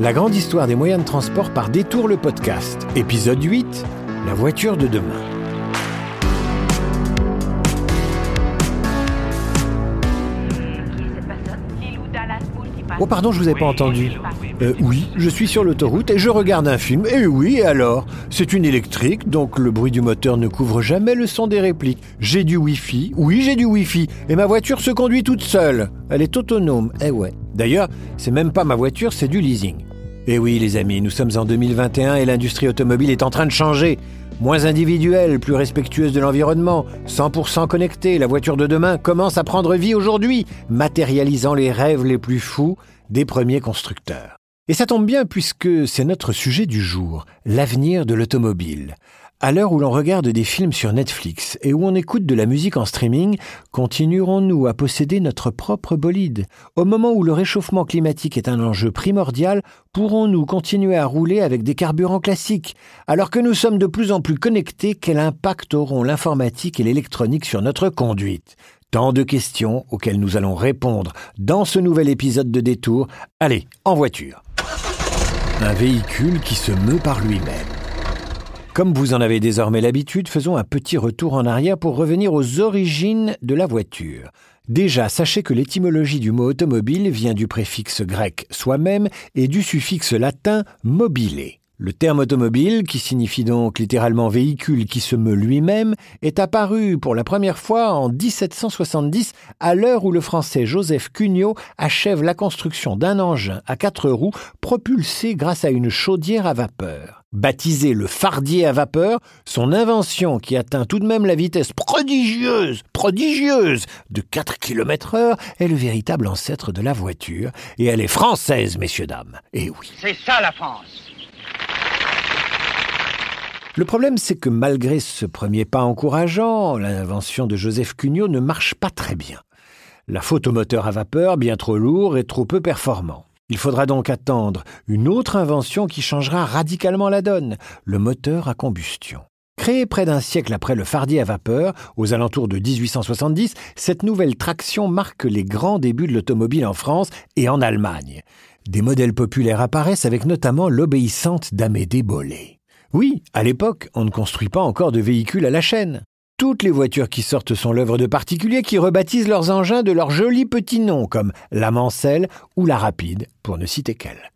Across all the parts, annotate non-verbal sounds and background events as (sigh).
La grande histoire des moyens de transport par détour le podcast. Épisode 8, la voiture de demain. Oh pardon, je vous ai pas entendu. Euh, oui, je suis sur l'autoroute et je regarde un film. Et oui, et alors? C'est une électrique, donc le bruit du moteur ne couvre jamais le son des répliques. J'ai du Wi-Fi. Oui, j'ai du Wi-Fi. Et ma voiture se conduit toute seule. Elle est autonome. Eh ouais. D'ailleurs, c'est même pas ma voiture, c'est du leasing. Eh oui, les amis, nous sommes en 2021 et l'industrie automobile est en train de changer. Moins individuelle, plus respectueuse de l'environnement, 100% connectée, la voiture de demain commence à prendre vie aujourd'hui, matérialisant les rêves les plus fous des premiers constructeurs. Et ça tombe bien puisque c'est notre sujet du jour, l'avenir de l'automobile. À l'heure où l'on regarde des films sur Netflix et où on écoute de la musique en streaming, continuerons-nous à posséder notre propre bolide? Au moment où le réchauffement climatique est un enjeu primordial, pourrons-nous continuer à rouler avec des carburants classiques? Alors que nous sommes de plus en plus connectés, quel impact auront l'informatique et l'électronique sur notre conduite? Tant de questions auxquelles nous allons répondre dans ce nouvel épisode de Détour. Allez, en voiture. Un véhicule qui se meut par lui-même. Comme vous en avez désormais l'habitude, faisons un petit retour en arrière pour revenir aux origines de la voiture. Déjà, sachez que l'étymologie du mot automobile vient du préfixe grec soi-même et du suffixe latin mobile. Le terme automobile, qui signifie donc littéralement véhicule qui se meut lui-même, est apparu pour la première fois en 1770 à l'heure où le français Joseph Cugnot achève la construction d'un engin à quatre roues propulsé grâce à une chaudière à vapeur. Baptisé le fardier à vapeur, son invention qui atteint tout de même la vitesse prodigieuse, prodigieuse de 4 km heure est le véritable ancêtre de la voiture et elle est française, messieurs dames. Et oui. C'est ça la France le problème, c'est que malgré ce premier pas encourageant, l'invention de Joseph Cugnot ne marche pas très bien. La faute au moteur à vapeur, bien trop lourd et trop peu performant. Il faudra donc attendre une autre invention qui changera radicalement la donne, le moteur à combustion. Créé près d'un siècle après le fardier à vapeur, aux alentours de 1870, cette nouvelle traction marque les grands débuts de l'automobile en France et en Allemagne. Des modèles populaires apparaissent avec notamment l'obéissante d'Amédée Bollé. Oui, à l'époque, on ne construit pas encore de véhicules à la chaîne. Toutes les voitures qui sortent sont l'œuvre de particuliers qui rebaptisent leurs engins de leurs jolis petits noms, comme la Mancelle ou la Rapide, pour ne citer qu'elle.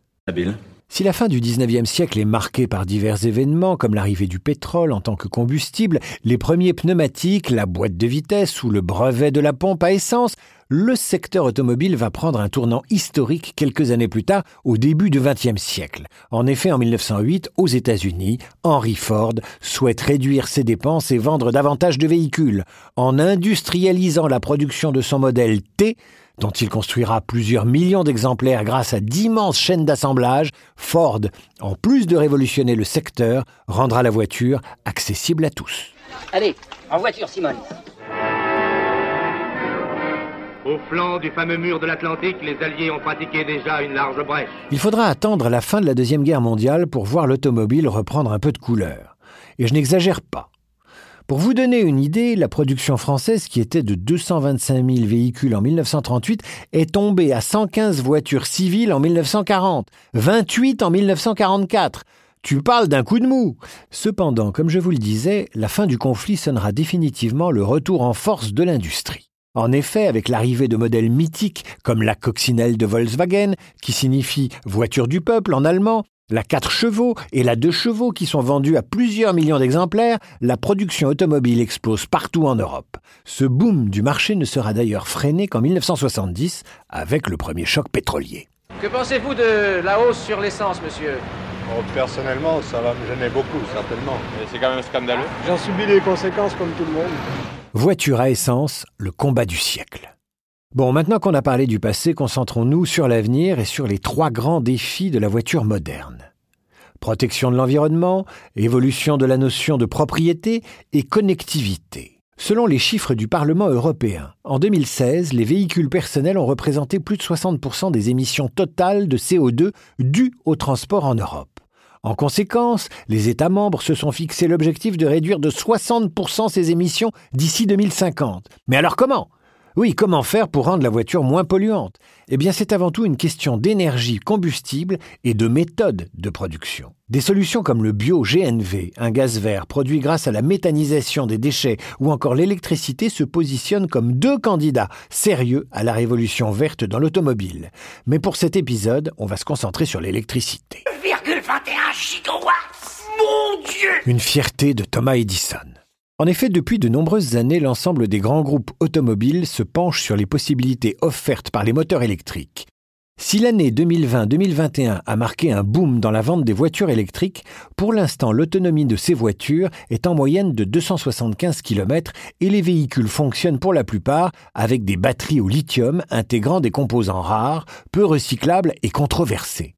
Si la fin du XIXe siècle est marquée par divers événements comme l'arrivée du pétrole en tant que combustible, les premiers pneumatiques, la boîte de vitesse ou le brevet de la pompe à essence, le secteur automobile va prendre un tournant historique quelques années plus tard, au début du XXe siècle. En effet, en 1908, aux États-Unis, Henry Ford souhaite réduire ses dépenses et vendre davantage de véhicules. En industrialisant la production de son modèle T, dont il construira plusieurs millions d'exemplaires grâce à d'immenses chaînes d'assemblage, Ford, en plus de révolutionner le secteur, rendra la voiture accessible à tous. Allez, en voiture, Simone. Au flanc du fameux mur de l'Atlantique, les Alliés ont pratiqué déjà une large brèche. Il faudra attendre la fin de la Deuxième Guerre mondiale pour voir l'automobile reprendre un peu de couleur. Et je n'exagère pas. Pour vous donner une idée, la production française, qui était de 225 000 véhicules en 1938, est tombée à 115 voitures civiles en 1940, 28 en 1944. Tu parles d'un coup de mou. Cependant, comme je vous le disais, la fin du conflit sonnera définitivement le retour en force de l'industrie. En effet, avec l'arrivée de modèles mythiques comme la coccinelle de Volkswagen, qui signifie voiture du peuple en allemand, la 4 chevaux et la 2 chevaux qui sont vendus à plusieurs millions d'exemplaires, la production automobile explose partout en Europe. Ce boom du marché ne sera d'ailleurs freiné qu'en 1970 avec le premier choc pétrolier. Que pensez-vous de la hausse sur l'essence, monsieur? Oh, Personnellement, ça va me gêner beaucoup, certainement. C'est quand même scandaleux. J'en subis les conséquences comme tout le monde. Voiture à essence, le combat du siècle. Bon, maintenant qu'on a parlé du passé, concentrons-nous sur l'avenir et sur les trois grands défis de la voiture moderne. Protection de l'environnement, évolution de la notion de propriété et connectivité. Selon les chiffres du Parlement européen, en 2016, les véhicules personnels ont représenté plus de 60% des émissions totales de CO2 dues au transport en Europe. En conséquence, les États membres se sont fixé l'objectif de réduire de 60% ces émissions d'ici 2050. Mais alors comment? Oui, comment faire pour rendre la voiture moins polluante? Eh bien, c'est avant tout une question d'énergie combustible et de méthode de production. Des solutions comme le bio-GNV, un gaz vert produit grâce à la méthanisation des déchets, ou encore l'électricité se positionnent comme deux candidats sérieux à la révolution verte dans l'automobile. Mais pour cet épisode, on va se concentrer sur l'électricité. 1,21 gigawatts? Mon Dieu Une fierté de Thomas Edison. En effet, depuis de nombreuses années, l'ensemble des grands groupes automobiles se penchent sur les possibilités offertes par les moteurs électriques. Si l'année 2020-2021 a marqué un boom dans la vente des voitures électriques, pour l'instant l'autonomie de ces voitures est en moyenne de 275 km et les véhicules fonctionnent pour la plupart avec des batteries au lithium intégrant des composants rares, peu recyclables et controversés.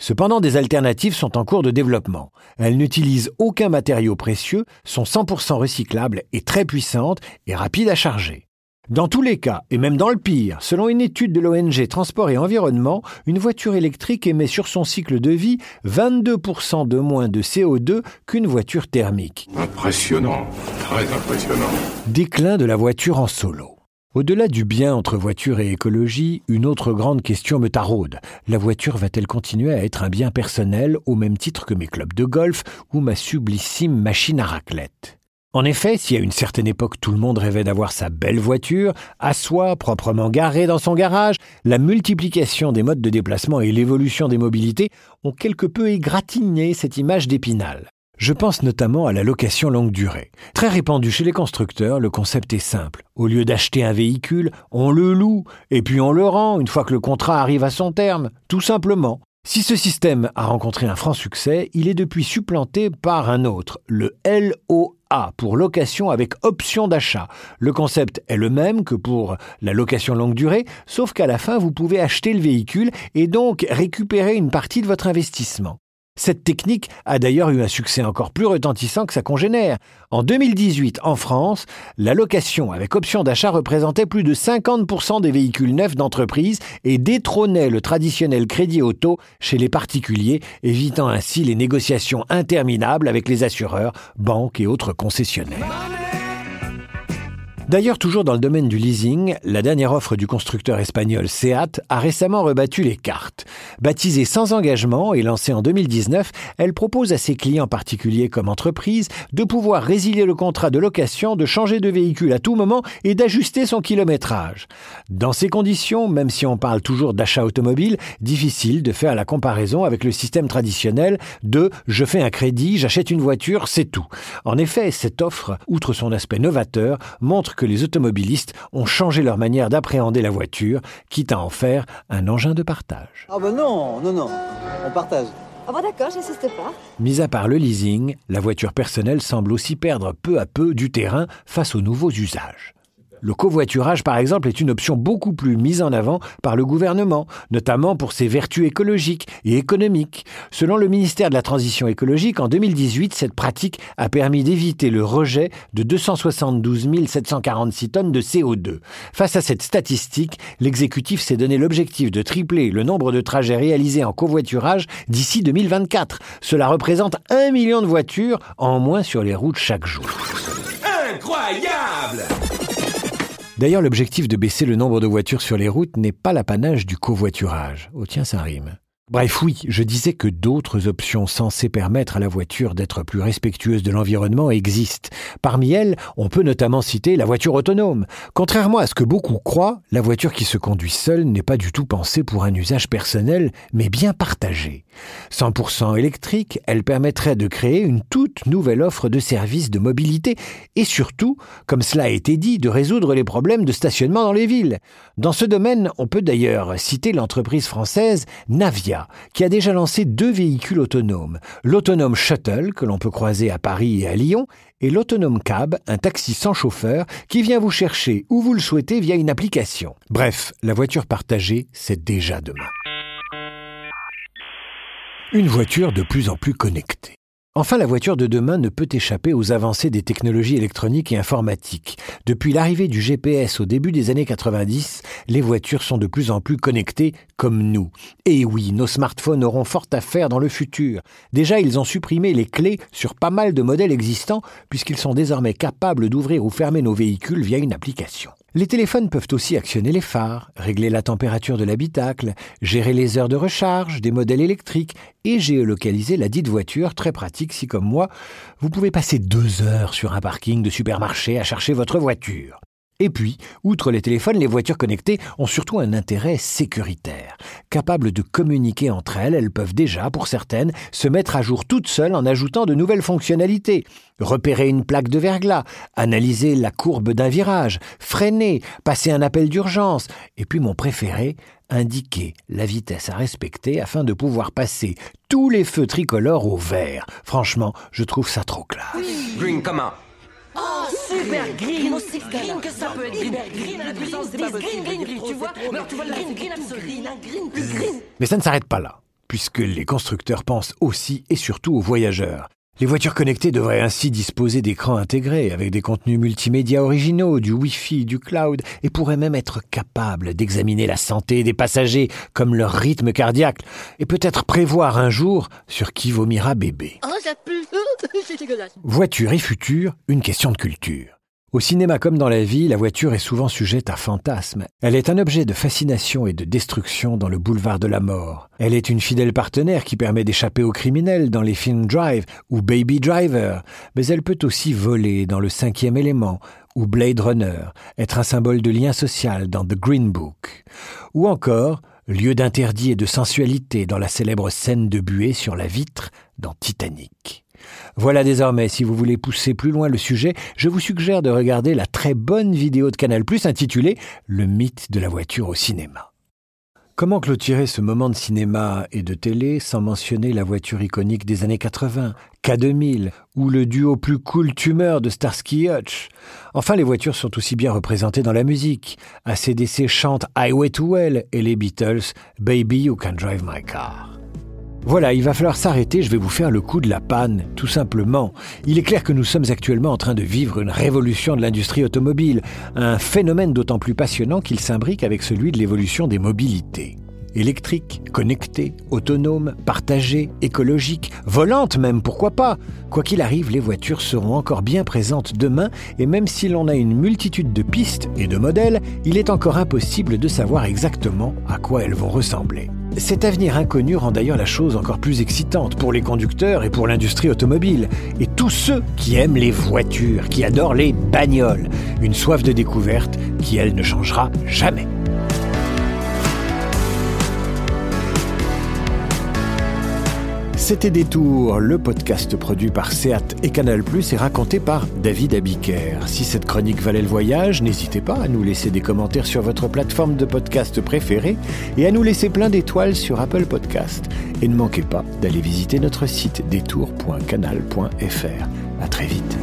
Cependant, des alternatives sont en cours de développement. Elles n'utilisent aucun matériau précieux, sont 100% recyclables et très puissantes et rapides à charger. Dans tous les cas, et même dans le pire, selon une étude de l'ONG Transport et Environnement, une voiture électrique émet sur son cycle de vie 22% de moins de CO2 qu'une voiture thermique. Impressionnant, très impressionnant. Déclin de la voiture en solo. Au-delà du bien entre voiture et écologie, une autre grande question me taraude. La voiture va-t-elle continuer à être un bien personnel au même titre que mes clubs de golf ou ma sublissime machine à raclette? En effet, si à une certaine époque tout le monde rêvait d'avoir sa belle voiture, à soi, proprement garée dans son garage, la multiplication des modes de déplacement et l'évolution des mobilités ont quelque peu égratigné cette image d'épinal. Je pense notamment à la location longue durée. Très répandue chez les constructeurs, le concept est simple. Au lieu d'acheter un véhicule, on le loue, et puis on le rend une fois que le contrat arrive à son terme, tout simplement. Si ce système a rencontré un franc succès, il est depuis supplanté par un autre, le LOA pour location avec option d'achat. Le concept est le même que pour la location longue durée, sauf qu'à la fin, vous pouvez acheter le véhicule et donc récupérer une partie de votre investissement. Cette technique a d'ailleurs eu un succès encore plus retentissant que sa congénère. En 2018, en France, la location avec option d'achat représentait plus de 50% des véhicules neufs d'entreprise et détrônait le traditionnel crédit auto chez les particuliers, évitant ainsi les négociations interminables avec les assureurs, banques et autres concessionnaires. D'ailleurs, toujours dans le domaine du leasing, la dernière offre du constructeur espagnol Seat a récemment rebattu les cartes. Baptisée sans engagement et lancée en 2019, elle propose à ses clients particuliers comme entreprises de pouvoir résilier le contrat de location, de changer de véhicule à tout moment et d'ajuster son kilométrage. Dans ces conditions, même si on parle toujours d'achat automobile, difficile de faire la comparaison avec le système traditionnel de je fais un crédit, j'achète une voiture, c'est tout. En effet, cette offre, outre son aspect novateur, montre que les automobilistes ont changé leur manière d'appréhender la voiture, quitte à en faire un engin de partage. Ah ben non, non, non, on partage. Ah bon d'accord, j'insiste pas. Mis à part le leasing, la voiture personnelle semble aussi perdre peu à peu du terrain face aux nouveaux usages. Le covoiturage, par exemple, est une option beaucoup plus mise en avant par le gouvernement, notamment pour ses vertus écologiques et économiques. Selon le ministère de la Transition écologique, en 2018, cette pratique a permis d'éviter le rejet de 272 746 tonnes de CO2. Face à cette statistique, l'exécutif s'est donné l'objectif de tripler le nombre de trajets réalisés en covoiturage d'ici 2024. Cela représente un million de voitures en moins sur les routes chaque jour. Incroyable D'ailleurs, l'objectif de baisser le nombre de voitures sur les routes n'est pas l'apanage du covoiturage. Oh tiens, ça rime. Bref, oui, je disais que d'autres options censées permettre à la voiture d'être plus respectueuse de l'environnement existent. Parmi elles, on peut notamment citer la voiture autonome. Contrairement à ce que beaucoup croient, la voiture qui se conduit seule n'est pas du tout pensée pour un usage personnel, mais bien partagé. 100% électrique, elle permettrait de créer une toute nouvelle offre de services de mobilité et surtout, comme cela a été dit, de résoudre les problèmes de stationnement dans les villes. Dans ce domaine, on peut d'ailleurs citer l'entreprise française Navia qui a déjà lancé deux véhicules autonomes, l'autonome Shuttle que l'on peut croiser à Paris et à Lyon, et l'autonome Cab, un taxi sans chauffeur qui vient vous chercher où vous le souhaitez via une application. Bref, la voiture partagée, c'est déjà demain. Une voiture de plus en plus connectée. Enfin, la voiture de demain ne peut échapper aux avancées des technologies électroniques et informatiques. Depuis l'arrivée du GPS au début des années 90, les voitures sont de plus en plus connectées comme nous. Et oui, nos smartphones auront fort à faire dans le futur. Déjà, ils ont supprimé les clés sur pas mal de modèles existants puisqu'ils sont désormais capables d'ouvrir ou fermer nos véhicules via une application. Les téléphones peuvent aussi actionner les phares, régler la température de l'habitacle, gérer les heures de recharge des modèles électriques et géolocaliser la dite voiture, très pratique si comme moi, vous pouvez passer deux heures sur un parking de supermarché à chercher votre voiture. Et puis, outre les téléphones, les voitures connectées ont surtout un intérêt sécuritaire. Capables de communiquer entre elles, elles peuvent déjà, pour certaines, se mettre à jour toutes seules en ajoutant de nouvelles fonctionnalités. Repérer une plaque de verglas, analyser la courbe d'un virage, freiner, passer un appel d'urgence, et puis mon préféré, indiquer la vitesse à respecter afin de pouvoir passer tous les feux tricolores au vert. Franchement, je trouve ça trop classe. Green, comment Oh, super green aussi green que ça peut être green. Green à la puissance, c'est pas possible. Green, green, tu vois Mais alors tu vois green, green absolu. Green, plus green. Mais ça ne s'arrête pas là, puisque les constructeurs pensent aussi et surtout aux voyageurs. Les voitures connectées devraient ainsi disposer d'écrans intégrés avec des contenus multimédia originaux, du Wi-Fi, du cloud, et pourraient même être capables d'examiner la santé des passagers, comme leur rythme cardiaque, et peut-être prévoir un jour sur qui vomira bébé. Oh, ça pue. (laughs) C'est dégueulasse. Voiture et futur, une question de culture. Au cinéma comme dans la vie, la voiture est souvent sujette à fantasmes. Elle est un objet de fascination et de destruction dans le boulevard de la mort. Elle est une fidèle partenaire qui permet d'échapper aux criminels dans les films Drive ou Baby Driver, mais elle peut aussi voler dans le cinquième élément ou Blade Runner, être un symbole de lien social dans The Green Book, ou encore lieu d'interdit et de sensualité dans la célèbre scène de buée sur la vitre dans Titanic. Voilà désormais, si vous voulez pousser plus loin le sujet, je vous suggère de regarder la très bonne vidéo de Canal Plus intitulée Le mythe de la voiture au cinéma. Comment clôturer ce moment de cinéma et de télé sans mentionner la voiture iconique des années 80, K2000 ou le duo plus cool tumeur de Starsky Hutch? Enfin, les voitures sont aussi bien représentées dans la musique. ACDC chante Highway to Well et les Beatles Baby You Can Drive My Car. Voilà, il va falloir s'arrêter, je vais vous faire le coup de la panne, tout simplement. Il est clair que nous sommes actuellement en train de vivre une révolution de l'industrie automobile, un phénomène d'autant plus passionnant qu'il s'imbrique avec celui de l'évolution des mobilités. Électrique, connectée, autonome, partagée, écologique, volante même, pourquoi pas Quoi qu'il arrive, les voitures seront encore bien présentes demain et même si l'on a une multitude de pistes et de modèles, il est encore impossible de savoir exactement à quoi elles vont ressembler. Cet avenir inconnu rend d'ailleurs la chose encore plus excitante pour les conducteurs et pour l'industrie automobile, et tous ceux qui aiment les voitures, qui adorent les bagnoles, une soif de découverte qui, elle, ne changera jamais. C'était Détour, le podcast produit par Seat et Canal+, et raconté par David Abiker. Si cette chronique valait le voyage, n'hésitez pas à nous laisser des commentaires sur votre plateforme de podcast préférée et à nous laisser plein d'étoiles sur Apple Podcast. Et ne manquez pas d'aller visiter notre site détour.canal.fr. À très vite.